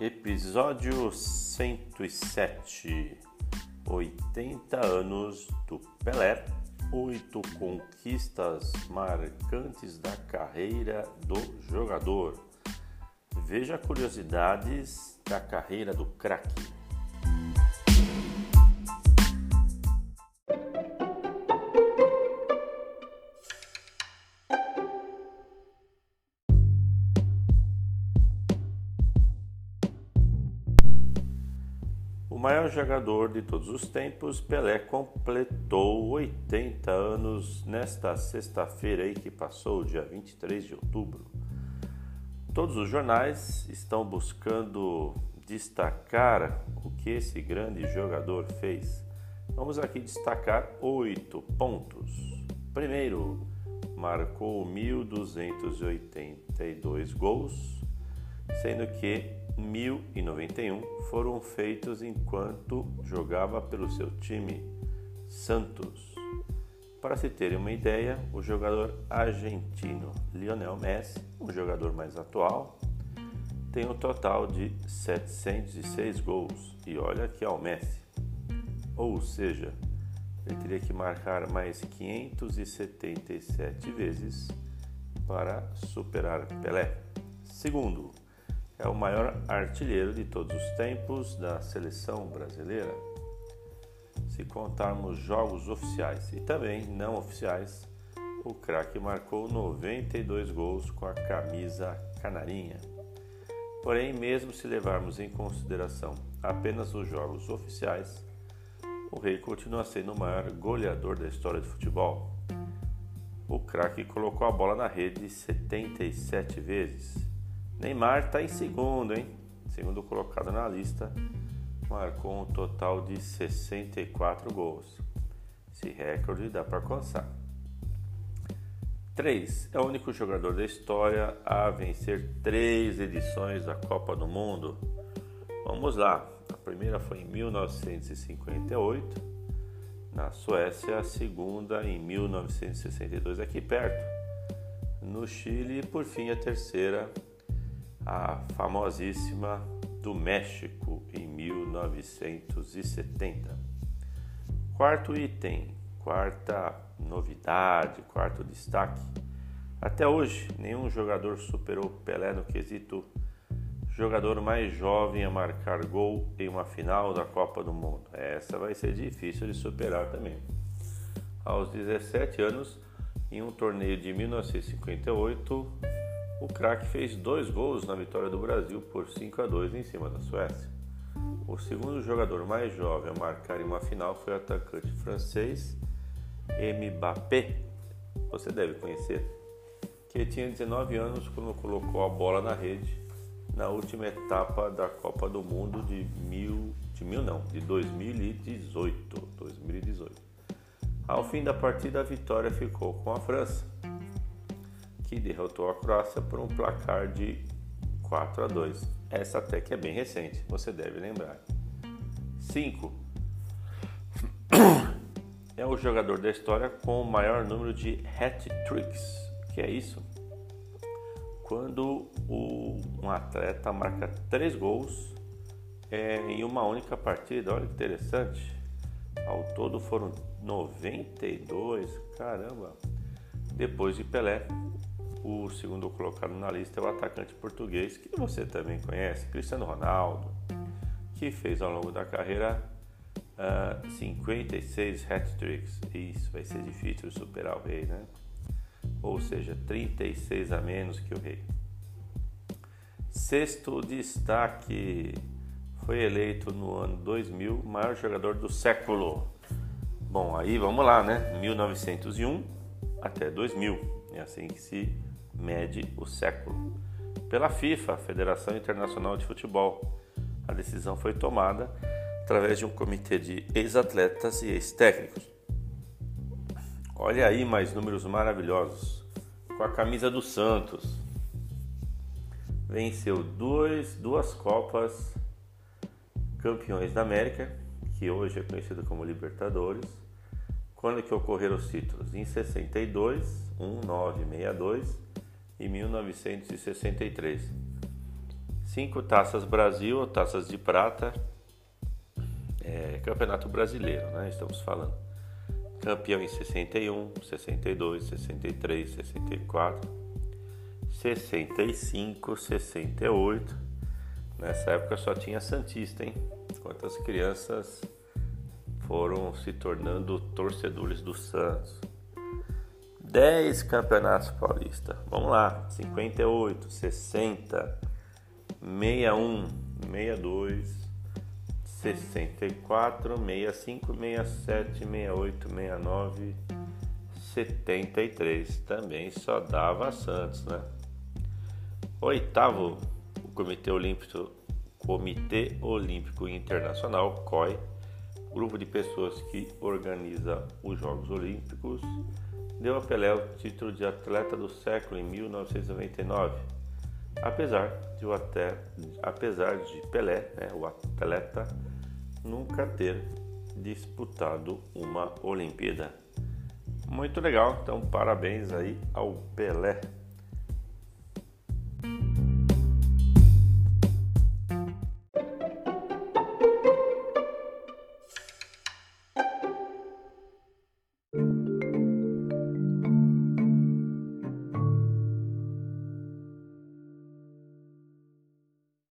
Episódio 107 80 anos do Pelé, oito conquistas marcantes da carreira do jogador. Veja curiosidades da carreira do craque. Maior jogador de todos os tempos, Pelé completou 80 anos nesta sexta-feira aí que passou, dia 23 de outubro. Todos os jornais estão buscando destacar o que esse grande jogador fez. Vamos aqui destacar oito pontos. Primeiro, marcou 1.282 gols, sendo que 1091 foram feitos enquanto jogava pelo seu time Santos. Para se terem uma ideia, o jogador argentino Lionel Messi, o jogador mais atual, tem um total de 706 gols. E olha que é o Messi. Ou seja, ele teria que marcar mais 577 vezes para superar Pelé. Segundo, é o maior artilheiro de todos os tempos da seleção brasileira. Se contarmos jogos oficiais e também não oficiais, o craque marcou 92 gols com a camisa canarinha. Porém, mesmo se levarmos em consideração apenas os jogos oficiais, o rei continua sendo o maior goleador da história de futebol. O craque colocou a bola na rede 77 vezes Neymar está em segundo, hein? Segundo colocado na lista, marcou um total de 64 gols. Esse recorde dá para alcançar. 3. É o único jogador da história a vencer três edições da Copa do Mundo. Vamos lá. A primeira foi em 1958 na Suécia, a segunda em 1962 aqui perto no Chile e por fim a terceira a famosíssima do México em 1970. Quarto item, quarta novidade, quarto destaque. Até hoje, nenhum jogador superou Pelé no quesito jogador mais jovem a marcar gol em uma final da Copa do Mundo. Essa vai ser difícil de superar também. Aos 17 anos, em um torneio de 1958, o craque fez dois gols na vitória do Brasil por 5 a 2 em cima da Suécia. O segundo jogador mais jovem a marcar em uma final foi o atacante francês Mbappé, você deve conhecer, que tinha 19 anos quando colocou a bola na rede na última etapa da Copa do Mundo de mil, de mil não, de 2018, 2018. Ao fim da partida, a vitória ficou com a França que derrotou a Croácia por um placar de 4 a 2. Essa até que é bem recente, você deve lembrar. 5. É o jogador da história com o maior número de hat-tricks. Que é isso? Quando o, um atleta marca 3 gols é, em uma única partida. Olha que interessante. Ao todo foram 92. Caramba! Depois de Pelé, o segundo colocado na lista é o atacante português, que você também conhece, Cristiano Ronaldo, que fez ao longo da carreira uh, ah, 56 hat-tricks. Isso vai ser difícil superar o rei, né? Ou seja, 36 a menos que o rei. Sexto destaque foi eleito no ano 2000 maior jogador do século. Bom, aí vamos lá, né? 1901 até 2000. É assim que se mede o século. Pela FIFA, Federação Internacional de Futebol, a decisão foi tomada através de um comitê de ex-atletas e ex-técnicos. Olha aí mais números maravilhosos. Com a camisa do Santos, venceu dois, duas Copas Campeões da América, que hoje é conhecido como Libertadores. Quando que ocorreram os títulos? Em 62, 1962 e 1963. Cinco taças Brasil, taças de prata, é, Campeonato Brasileiro, né? Estamos falando. Campeão em 61, 62, 63, 64, 65, 68. Nessa época só tinha Santista, hein? Quantas crianças foram se tornando torcedores do Santos. 10 campeonatos paulistas. Vamos lá. 58, 60, 61, 62, 64, 65, 67, 68, 69, 73. Também só dava Santos, né? Oitavo, o Comitê Olímpico, Comitê Olímpico Internacional, COI, grupo de pessoas que organiza os Jogos Olímpicos, deu a Pelé o título de atleta do século em 1999. Apesar de o até, apesar de Pelé, né, o atleta nunca ter disputado uma Olimpíada. Muito legal, então parabéns aí ao Pelé.